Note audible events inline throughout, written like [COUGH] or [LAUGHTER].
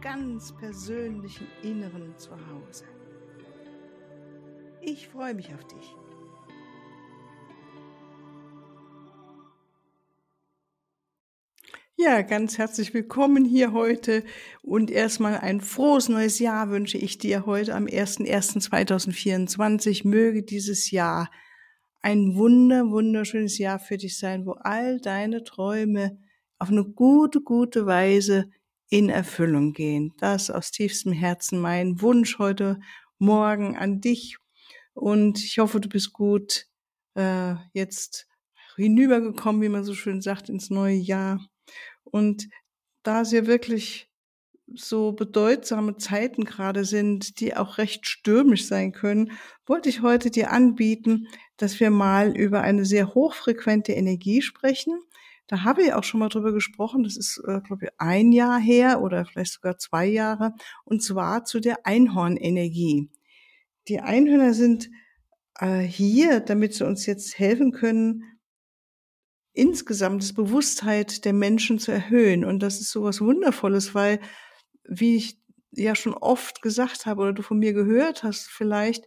ganz persönlichen Inneren zu Hause. Ich freue mich auf dich. Ja, ganz herzlich willkommen hier heute und erstmal ein frohes neues Jahr wünsche ich dir heute am 01.01.2024. Möge dieses Jahr ein wunder, wunderschönes Jahr für dich sein, wo all deine Träume auf eine gute, gute Weise in Erfüllung gehen. Das aus tiefstem Herzen mein Wunsch heute Morgen an dich. Und ich hoffe, du bist gut äh, jetzt hinübergekommen, wie man so schön sagt, ins neue Jahr. Und da es ja wirklich so bedeutsame Zeiten gerade sind, die auch recht stürmisch sein können, wollte ich heute dir anbieten, dass wir mal über eine sehr hochfrequente Energie sprechen, da habe ich auch schon mal drüber gesprochen. Das ist, äh, glaube ich, ein Jahr her oder vielleicht sogar zwei Jahre. Und zwar zu der Einhornenergie. Die Einhörner sind äh, hier, damit sie uns jetzt helfen können, insgesamt das Bewusstheit der Menschen zu erhöhen. Und das ist sowas Wundervolles, weil, wie ich ja schon oft gesagt habe oder du von mir gehört hast vielleicht,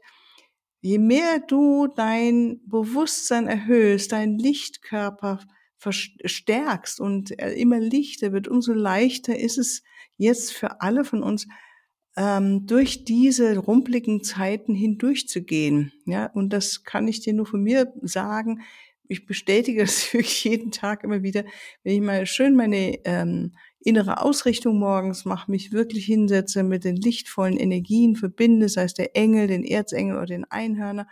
je mehr du dein Bewusstsein erhöhst, dein Lichtkörper verstärkst und immer lichter wird, umso leichter ist es jetzt für alle von uns, ähm, durch diese rumpligen Zeiten hindurchzugehen. Ja, und das kann ich dir nur von mir sagen. Ich bestätige das [LAUGHS] wirklich jeden Tag immer wieder, wenn ich mal schön meine ähm, innere Ausrichtung morgens mache, mich wirklich hinsetze, mit den lichtvollen Energien verbinde, sei es der Engel, den Erzengel oder den Einhörner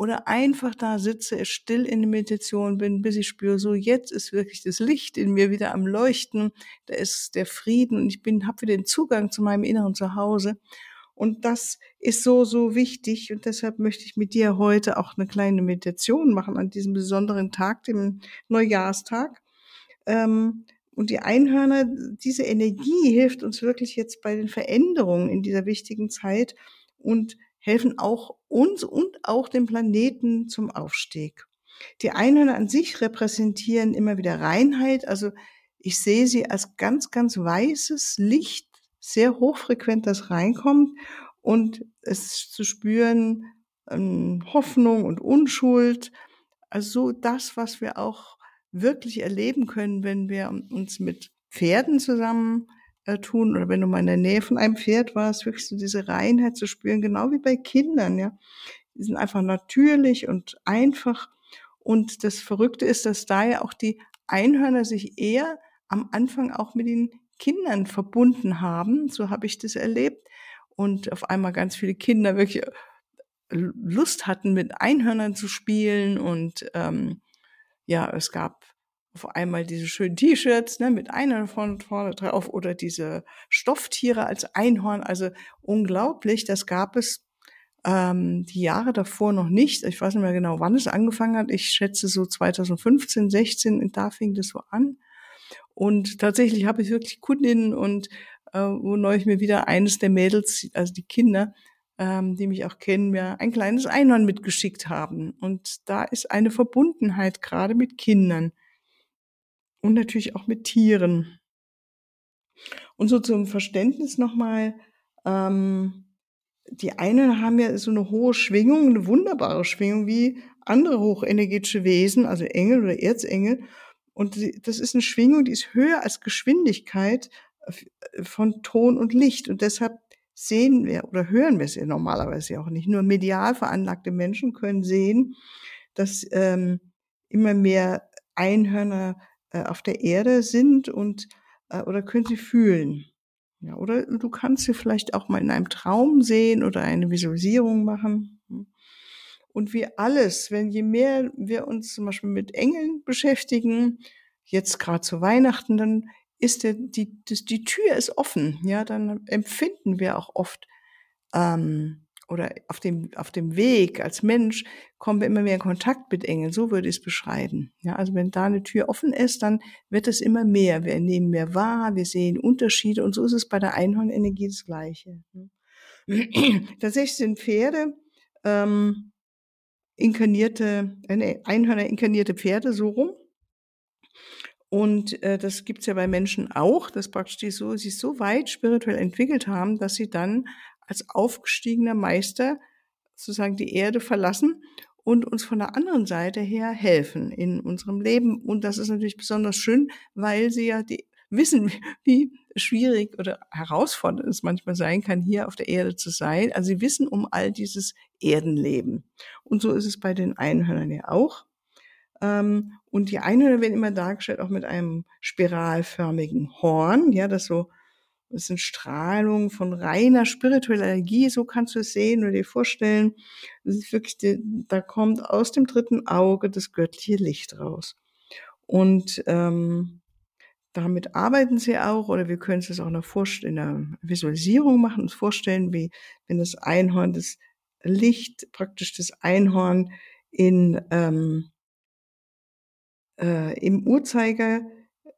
oder einfach da sitze, still in der Meditation bin, bis ich spüre, so jetzt ist wirklich das Licht in mir wieder am Leuchten, da ist der Frieden und ich bin, habe wieder den Zugang zu meinem inneren Zuhause. Und das ist so, so wichtig. Und deshalb möchte ich mit dir heute auch eine kleine Meditation machen an diesem besonderen Tag, dem Neujahrstag. Ähm, und die Einhörner, diese Energie hilft uns wirklich jetzt bei den Veränderungen in dieser wichtigen Zeit und helfen auch uns und auch dem Planeten zum Aufstieg. Die Einhörner an sich repräsentieren immer wieder Reinheit. Also ich sehe sie als ganz, ganz weißes Licht, sehr hochfrequent, das reinkommt und es zu spüren, ähm, Hoffnung und Unschuld. Also so das, was wir auch wirklich erleben können, wenn wir uns mit Pferden zusammen äh, tun oder wenn du mal in der Nähe von einem Pferd warst, wirklich so diese Reinheit zu spüren, genau wie bei Kindern, ja. Die sind einfach natürlich und einfach. Und das Verrückte ist, dass da ja auch die Einhörner sich eher am Anfang auch mit den Kindern verbunden haben. So habe ich das erlebt. Und auf einmal ganz viele Kinder wirklich äh, Lust hatten, mit Einhörnern zu spielen. Und ähm, ja, es gab auf einmal diese schönen T-Shirts ne, mit Einhorn vorne, vorne drauf oder diese Stofftiere als Einhorn. Also unglaublich, das gab es ähm, die Jahre davor noch nicht. Ich weiß nicht mehr genau, wann es angefangen hat. Ich schätze so 2015, 16, da fing das so an. Und tatsächlich habe ich wirklich Kundinnen und äh, wo neulich mir wieder eines der Mädels, also die Kinder, ähm, die mich auch kennen, mir ein kleines Einhorn mitgeschickt haben. Und da ist eine Verbundenheit gerade mit Kindern und natürlich auch mit Tieren. Und so zum Verständnis nochmal, ähm, die einen haben ja so eine hohe Schwingung, eine wunderbare Schwingung wie andere hochenergetische Wesen, also Engel oder Erzengel. Und das ist eine Schwingung, die ist höher als Geschwindigkeit äh, von Ton und Licht. Und deshalb sehen wir oder hören wir es ja normalerweise auch nicht. Nur medial veranlagte Menschen können sehen, dass ähm, immer mehr Einhörner äh, auf der Erde sind und äh, oder können sie fühlen. Ja, oder du kannst sie vielleicht auch mal in einem Traum sehen oder eine Visualisierung machen. Und wie alles, wenn je mehr wir uns zum Beispiel mit Engeln beschäftigen, jetzt gerade zu Weihnachten, dann ist der, die, das, die Tür ist offen, ja, dann empfinden wir auch oft ähm, oder auf dem, auf dem Weg als Mensch kommen wir immer mehr in Kontakt mit Engeln. So würde ich es beschreiben. Ja, also wenn da eine Tür offen ist, dann wird es immer mehr. Wir nehmen mehr wahr, wir sehen Unterschiede und so ist es bei der Einhornenergie das Gleiche. [CLEARS THROAT] Tatsächlich sind Pferde ähm, inkarnierte, äh, Einhörner inkarnierte Pferde so rum. Und äh, das gibt's ja bei Menschen auch, dass praktisch die so, sich so weit spirituell entwickelt haben, dass sie dann als aufgestiegener Meister sozusagen die Erde verlassen und uns von der anderen Seite her helfen in unserem Leben. Und das ist natürlich besonders schön, weil sie ja die [LAUGHS] wissen, wie schwierig oder herausfordernd es manchmal sein kann, hier auf der Erde zu sein. Also sie wissen um all dieses Erdenleben. Und so ist es bei den Einhörnern ja auch. Ähm, und die Einhörner werden immer dargestellt auch mit einem spiralförmigen Horn, ja, das so es sind Strahlungen von reiner spiritueller Energie, so kannst du es sehen oder dir vorstellen. Das ist wirklich, da kommt aus dem dritten Auge das göttliche Licht raus. Und ähm, damit arbeiten sie auch, oder wir können es auch in der, in der Visualisierung machen, uns vorstellen, wie wenn das Einhorn, das Licht, praktisch das Einhorn in ähm, äh, im Uhrzeiger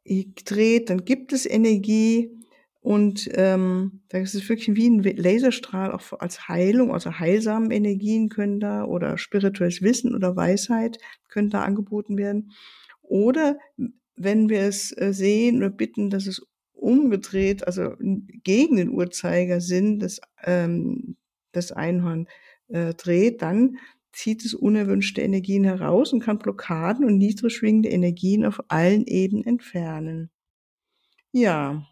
dreht, dann gibt es Energie und ähm, da ist wirklich wie ein Laserstrahl auch als Heilung, also heilsamen Energien können da oder spirituelles Wissen oder Weisheit können da angeboten werden. Oder wenn wir es äh, sehen oder bitten, dass es umgedreht, also gegen den Uhrzeigersinn des, ähm, des Einhorn äh, dreht, dann zieht es unerwünschte Energien heraus und kann Blockaden und niedrig schwingende Energien auf allen Ebenen entfernen. Ja,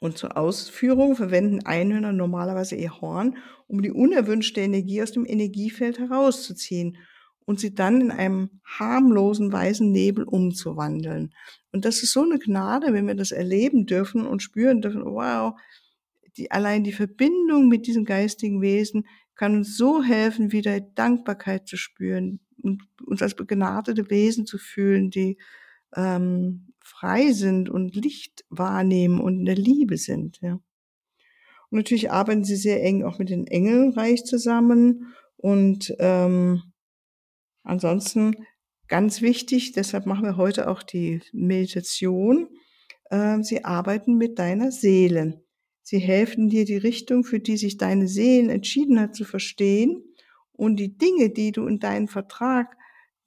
und zur Ausführung verwenden Einhörner normalerweise ihr Horn, um die unerwünschte Energie aus dem Energiefeld herauszuziehen und sie dann in einem harmlosen weißen Nebel umzuwandeln. Und das ist so eine Gnade, wenn wir das erleben dürfen und spüren dürfen, wow, die, allein die Verbindung mit diesem geistigen Wesen kann uns so helfen, wieder Dankbarkeit zu spüren und uns als begnadete Wesen zu fühlen, die ähm, frei sind und Licht wahrnehmen und in der Liebe sind. Ja. Und natürlich arbeiten sie sehr eng auch mit den Engelreich zusammen und ähm, ansonsten ganz wichtig, deshalb machen wir heute auch die Meditation. Äh, sie arbeiten mit deiner Seele. Sie helfen dir, die Richtung, für die sich deine Seele entschieden hat, zu verstehen und die Dinge, die du in deinen Vertrag,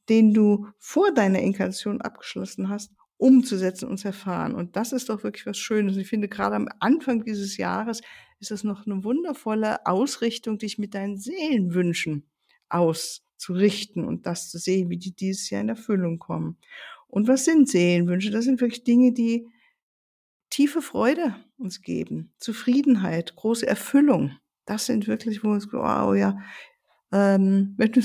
den du vor deiner Inkarnation abgeschlossen hast, umzusetzen und zu erfahren. Und das ist doch wirklich was Schönes. Ich finde, gerade am Anfang dieses Jahres ist das noch eine wundervolle Ausrichtung, dich mit deinen Seelenwünschen auszurichten und das zu sehen, wie die dieses Jahr in Erfüllung kommen. Und was sind Seelenwünsche? Das sind wirklich Dinge, die tiefe Freude uns geben, Zufriedenheit, große Erfüllung. Das sind wirklich, wo uns, wow, ja, ähm, wenn du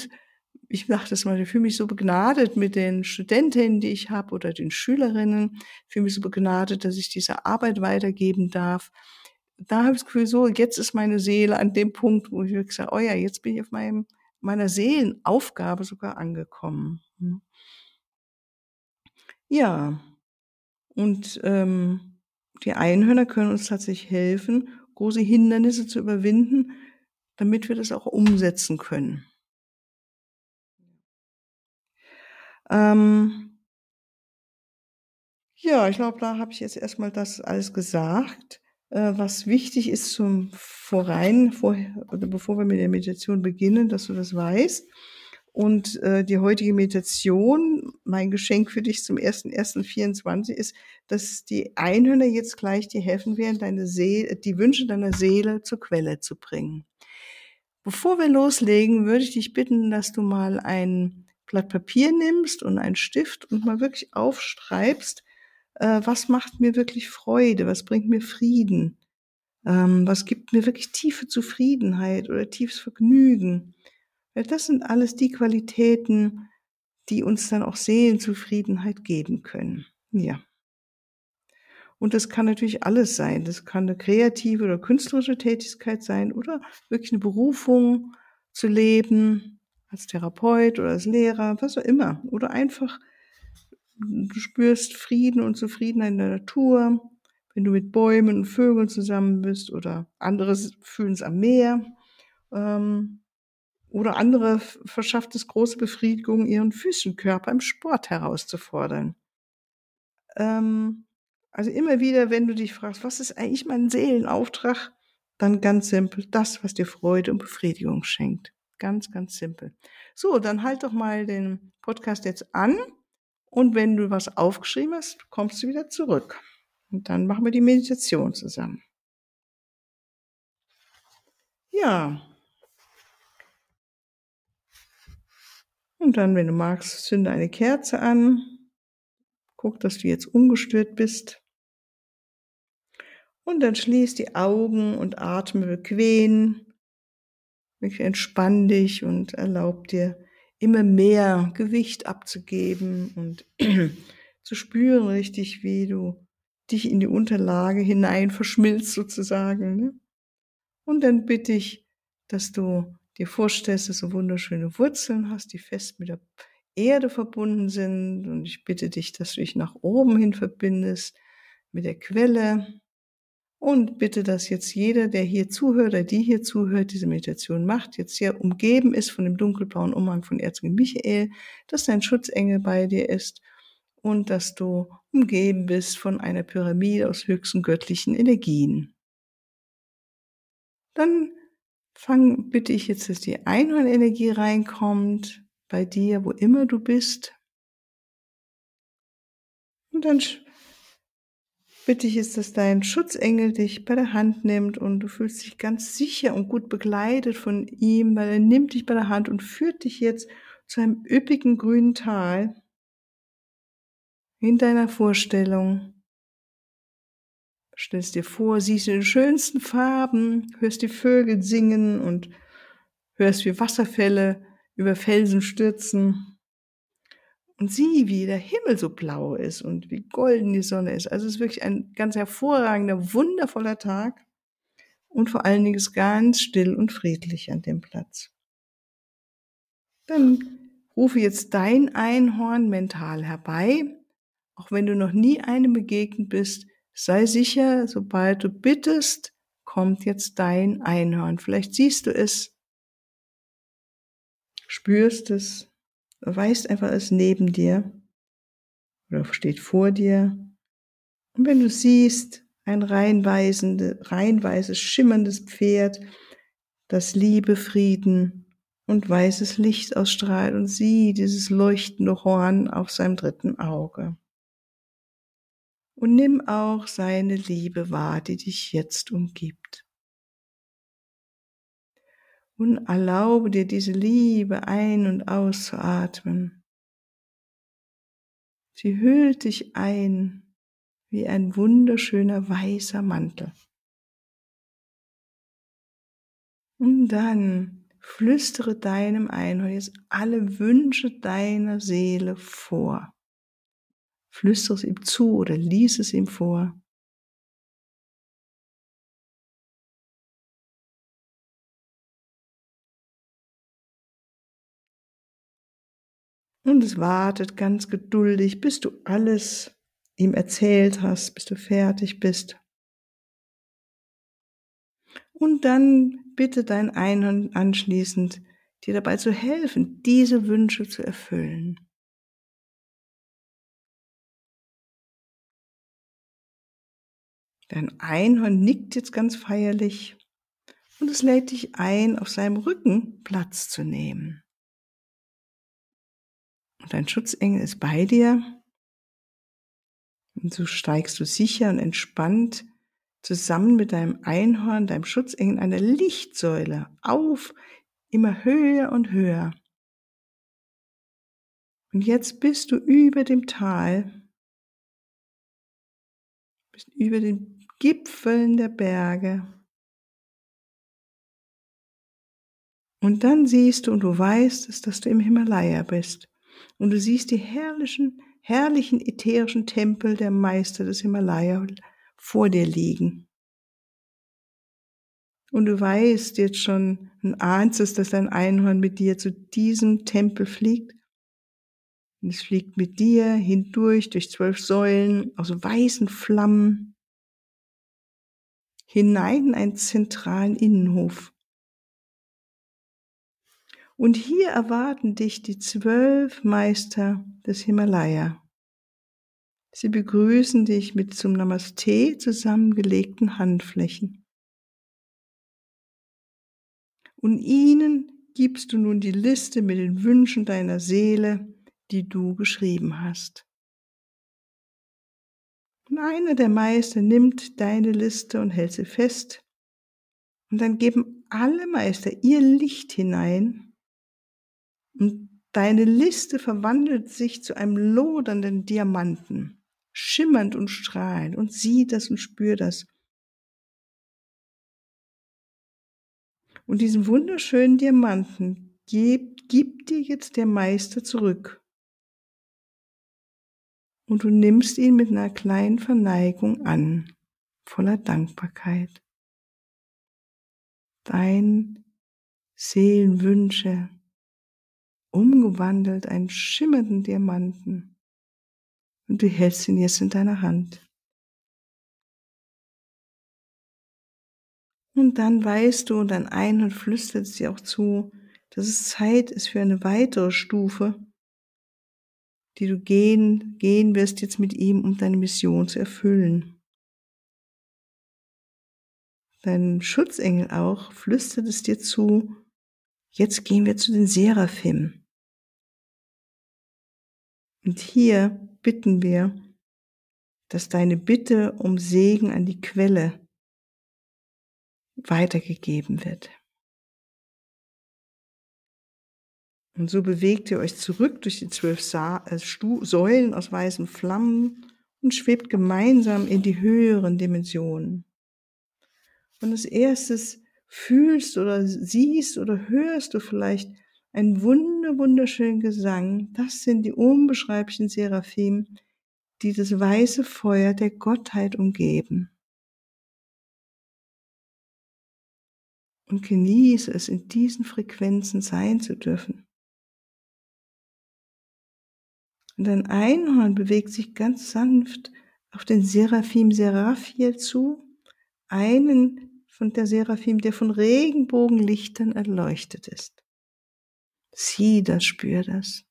ich mache das mal, ich fühle mich so begnadet mit den Studentinnen, die ich habe oder den Schülerinnen, ich fühle mich so begnadet, dass ich diese Arbeit weitergeben darf. Da habe ich das Gefühl, so, jetzt ist meine Seele an dem Punkt, wo ich wirklich sage, oh ja, jetzt bin ich auf meinem, meiner Seelenaufgabe sogar angekommen. Hm. Ja, und ähm, die Einhörner können uns tatsächlich helfen, große Hindernisse zu überwinden, damit wir das auch umsetzen können. Ähm, ja, ich glaube, da habe ich jetzt erstmal das alles gesagt, äh, was wichtig ist zum Vorein, vor, bevor wir mit der Meditation beginnen, dass du das weißt. Und äh, die heutige Meditation, mein Geschenk für dich zum 1.1.24 ist, dass die Einhörner jetzt gleich dir helfen werden, deine Seele, die Wünsche deiner Seele zur Quelle zu bringen. Bevor wir loslegen, würde ich dich bitten, dass du mal ein Blatt Papier nimmst und einen Stift und mal wirklich aufschreibst, äh, was macht mir wirklich Freude, was bringt mir Frieden, ähm, was gibt mir wirklich tiefe Zufriedenheit oder tiefes Vergnügen. Weil das sind alles die Qualitäten, die uns dann auch Seelenzufriedenheit geben können. Ja. Und das kann natürlich alles sein. Das kann eine kreative oder künstlerische Tätigkeit sein oder wirklich eine Berufung zu leben, als Therapeut oder als Lehrer, was auch immer. Oder einfach du spürst Frieden und Zufriedenheit in der Natur, wenn du mit Bäumen und Vögeln zusammen bist oder andere fühlen es am Meer. Ähm, oder andere verschafft es große Befriedigung, ihren Füßenkörper im Sport herauszufordern. Ähm, also immer wieder, wenn du dich fragst, was ist eigentlich mein Seelenauftrag, dann ganz simpel, das, was dir Freude und Befriedigung schenkt. Ganz, ganz simpel. So, dann halt doch mal den Podcast jetzt an und wenn du was aufgeschrieben hast, kommst du wieder zurück. Und dann machen wir die Meditation zusammen. Ja. Und dann, wenn du magst, zünde eine Kerze an. Guck, dass du jetzt ungestört bist. Und dann schließ die Augen und atme bequem. Wirklich entspann dich und erlaub dir immer mehr Gewicht abzugeben und [CLEARS THROAT] zu spüren richtig, wie du dich in die Unterlage hinein verschmilzt sozusagen. Ne? Und dann bitte ich, dass du dir vorstellst, dass du wunderschöne Wurzeln hast, die fest mit der Erde verbunden sind. Und ich bitte dich, dass du dich nach oben hin verbindest mit der Quelle. Und bitte, dass jetzt jeder, der hier zuhört oder die hier zuhört, diese Meditation macht, jetzt sehr umgeben ist von dem dunkelblauen Umhang von Erzengel Michael, dass dein Schutzengel bei dir ist und dass du umgeben bist von einer Pyramide aus höchsten göttlichen Energien. Dann fang, bitte ich jetzt, dass die Einhornenergie reinkommt bei dir, wo immer du bist. Und dann bitte ich jetzt, dass dein Schutzengel dich bei der Hand nimmt und du fühlst dich ganz sicher und gut begleitet von ihm, weil er nimmt dich bei der Hand und führt dich jetzt zu einem üppigen grünen Tal in deiner Vorstellung. Stellst dir vor, siehst in den schönsten Farben, hörst die Vögel singen und hörst wie Wasserfälle über Felsen stürzen. Und sieh, wie der Himmel so blau ist und wie golden die Sonne ist. Also es ist wirklich ein ganz hervorragender, wundervoller Tag. Und vor allen Dingen ist ganz still und friedlich an dem Platz. Dann rufe jetzt dein Einhorn mental herbei. Auch wenn du noch nie einem begegnet bist, Sei sicher, sobald du bittest, kommt jetzt dein Einhorn. Vielleicht siehst du es, spürst es, weißt einfach es neben dir oder steht vor dir. Und wenn du siehst, ein reinweises, schimmerndes Pferd, das Liebe, Frieden und weißes Licht ausstrahlt und sieh dieses leuchtende Horn auf seinem dritten Auge und nimm auch seine Liebe wahr, die dich jetzt umgibt. Und erlaube dir diese Liebe ein- und auszuatmen. Sie hüllt dich ein wie ein wunderschöner weißer Mantel. Und dann flüstere deinem Einhorn jetzt alle Wünsche deiner Seele vor. Flüstere es ihm zu oder lies es ihm vor. Und es wartet ganz geduldig, bis du alles ihm erzählt hast, bis du fertig bist. Und dann bitte dein Einhorn anschließend, dir dabei zu helfen, diese Wünsche zu erfüllen. Dein Einhorn nickt jetzt ganz feierlich und es lädt dich ein, auf seinem Rücken Platz zu nehmen. Und dein Schutzengel ist bei dir. Und so steigst du sicher und entspannt zusammen mit deinem Einhorn, deinem Schutzengel, einer Lichtsäule auf, immer höher und höher. Und jetzt bist du über dem Tal, bist über den Gipfeln der Berge. Und dann siehst du und du weißt es, dass du im Himalaya bist. Und du siehst die herrlichen, herrlichen ätherischen Tempel der Meister des Himalaya vor dir liegen. Und du weißt jetzt schon und ahnst es, dass dein Einhorn mit dir zu diesem Tempel fliegt. Und es fliegt mit dir hindurch durch zwölf Säulen aus weißen Flammen hinein in einen zentralen Innenhof. Und hier erwarten dich die zwölf Meister des Himalaya. Sie begrüßen dich mit zum Namaste zusammengelegten Handflächen. Und ihnen gibst du nun die Liste mit den Wünschen deiner Seele, die du geschrieben hast. Und einer der Meister nimmt deine Liste und hält sie fest. Und dann geben alle Meister ihr Licht hinein. Und deine Liste verwandelt sich zu einem lodernden Diamanten, schimmernd und strahlend. Und sieh das und spür das. Und diesen wunderschönen Diamanten gibt, gibt dir jetzt der Meister zurück. Und du nimmst ihn mit einer kleinen Verneigung an, voller Dankbarkeit. Dein Seelenwünsche umgewandelt einen schimmernden Diamanten und du hältst ihn jetzt in deiner Hand. Und dann weißt du und dein Ein- und flüstert dir auch zu, dass es Zeit ist für eine weitere Stufe, die du gehen, gehen wirst jetzt mit ihm, um deine Mission zu erfüllen. Dein Schutzengel auch flüstert es dir zu, jetzt gehen wir zu den Seraphim. Und hier bitten wir, dass deine Bitte um Segen an die Quelle weitergegeben wird. Und so bewegt ihr euch zurück durch die zwölf Sa äh, Säulen aus weißen Flammen und schwebt gemeinsam in die höheren Dimensionen. Und als erstes fühlst oder siehst oder hörst du vielleicht einen wunder, wunderschönen Gesang. Das sind die unbeschreiblichen Seraphim, die das weiße Feuer der Gottheit umgeben. und genieße es, in diesen Frequenzen sein zu dürfen. Und ein Einhorn bewegt sich ganz sanft auf den Seraphim Seraphiel zu, einen von der Seraphim, der von Regenbogenlichtern erleuchtet ist. Sieh das, spür das.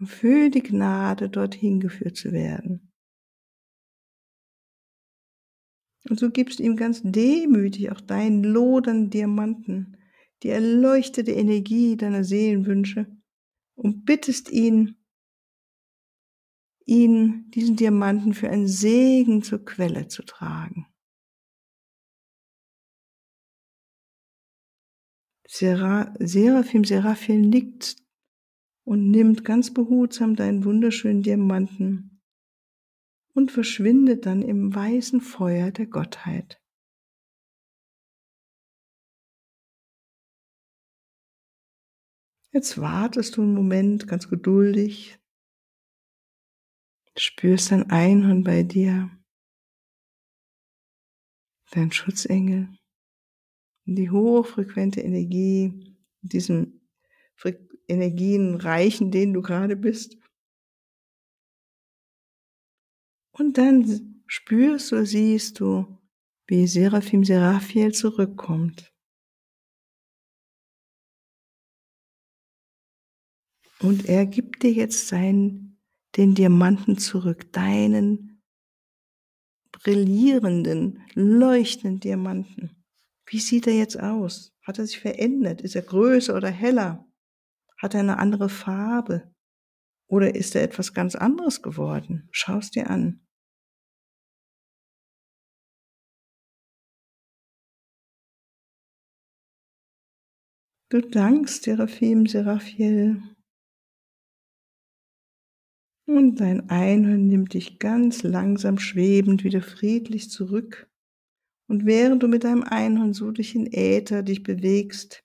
Und für die Gnade, dorthin geführt zu werden. Und so gibst ihm ganz demütig auch deinen lodernden Diamanten, die erleuchtete Energie deiner Seelenwünsche und bittest ihn, ihn, diesen Diamanten für einen Segen zur Quelle zu tragen. Seraphim Seraphim nickt und nimmt ganz behutsam deinen wunderschönen Diamanten und verschwindet dann im weißen Feuer der Gottheit. Jetzt wartest du einen Moment ganz geduldig, spürst ein Einhorn bei dir, dein Schutzengel, die hochfrequente Energie, diesen Energien reichen, denen du gerade bist. Und dann spürst du, siehst du, wie Seraphim Seraphiel zurückkommt. Und er gibt dir jetzt seinen, den Diamanten zurück, deinen brillierenden, leuchtenden Diamanten. Wie sieht er jetzt aus? Hat er sich verändert? Ist er größer oder heller? Hat er eine andere Farbe? Oder ist er etwas ganz anderes geworden? Schau es dir an. Du dankst Seraphim, Seraphiel. Und dein Einhorn nimmt dich ganz langsam schwebend wieder friedlich zurück. Und während du mit deinem Einhorn so durch den Äther dich bewegst,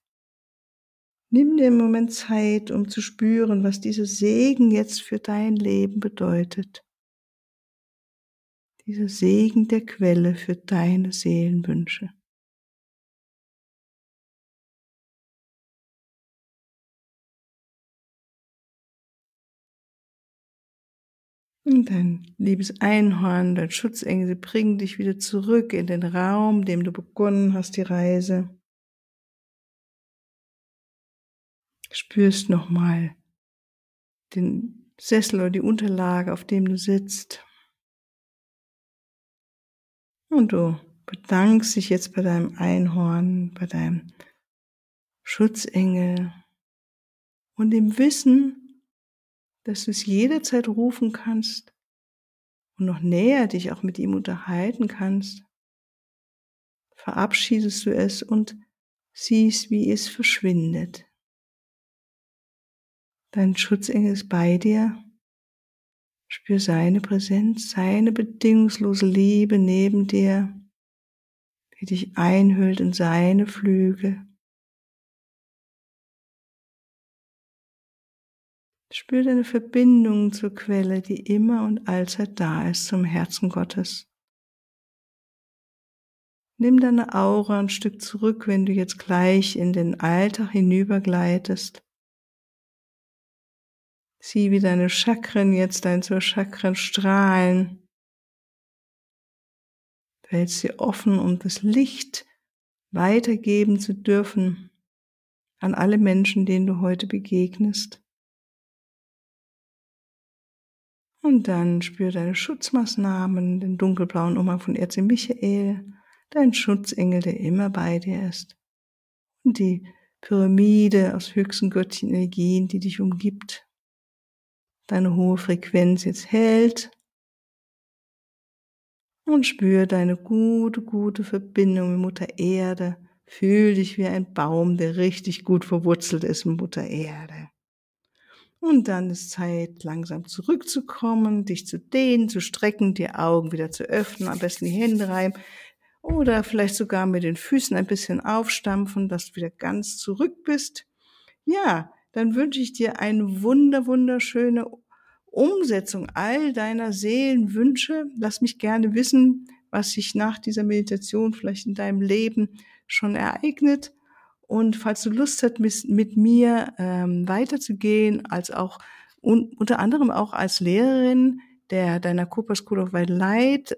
nimm dir einen Moment Zeit, um zu spüren, was dieser Segen jetzt für dein Leben bedeutet. Dieser Segen der Quelle für deine Seelenwünsche. Und dein liebes Einhorn, dein Schutzengel, sie bringen dich wieder zurück in den Raum, dem du begonnen hast, die Reise. Spürst nochmal den Sessel oder die Unterlage, auf dem du sitzt. Und du bedankst dich jetzt bei deinem Einhorn, bei deinem Schutzengel und dem Wissen, dass du es jederzeit rufen kannst und noch näher dich auch mit ihm unterhalten kannst, verabschiedest du es und siehst, wie es verschwindet. Dein Schutzengel ist bei dir. Spür seine Präsenz, seine bedingungslose Liebe neben dir, die dich einhüllt in seine Flügel. Spür deine Verbindung zur Quelle, die immer und allzeit da ist, zum Herzen Gottes. Nimm deine Aura ein Stück zurück, wenn du jetzt gleich in den Alltag hinübergleitest. Sieh, wie deine Chakren jetzt dein zur Chakren strahlen. Du hältst sie offen, um das Licht weitergeben zu dürfen an alle Menschen, denen du heute begegnest. Und dann spür deine Schutzmaßnahmen, den dunkelblauen Umhang von Erzim Michael, dein Schutzengel, der immer bei dir ist. Und die Pyramide aus höchsten göttlichen Energien, die dich umgibt. Deine hohe Frequenz jetzt hält. Und spür deine gute, gute Verbindung mit Mutter Erde. Fühl dich wie ein Baum, der richtig gut verwurzelt ist mit Mutter Erde. Und dann ist Zeit, langsam zurückzukommen, dich zu dehnen, zu strecken, die Augen wieder zu öffnen, am besten die Hände rein oder vielleicht sogar mit den Füßen ein bisschen aufstampfen, dass du wieder ganz zurück bist. Ja, dann wünsche ich dir eine wunder, wunderschöne Umsetzung all deiner Seelenwünsche. Lass mich gerne wissen, was sich nach dieser Meditation vielleicht in deinem Leben schon ereignet. Und falls du Lust hast, mit, mir ähm, weiterzugehen, als auch un, unter anderem auch als Lehrerin der deiner Cooper School of White Light,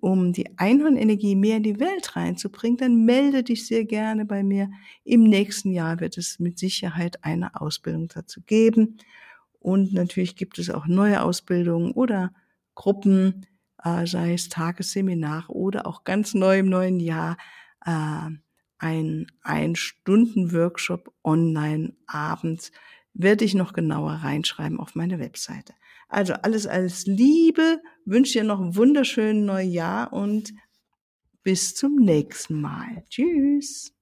um die Einhornenergie mehr in die Welt reinzubringen, dann melde dich sehr gerne bei mir. Im nächsten Jahr wird es mit Sicherheit eine Ausbildung dazu geben. Und natürlich gibt es auch neue Ausbildungen oder Gruppen, äh, sei es Tagesseminar oder auch ganz neu im neuen Jahr äh, ein Ein-Stunden-Workshop online abends. Werde ich noch genauer reinschreiben auf meine Webseite. Also alles als Liebe, wünsche dir noch ein wunderschönes Neujahr und bis zum nächsten Mal. Tschüss.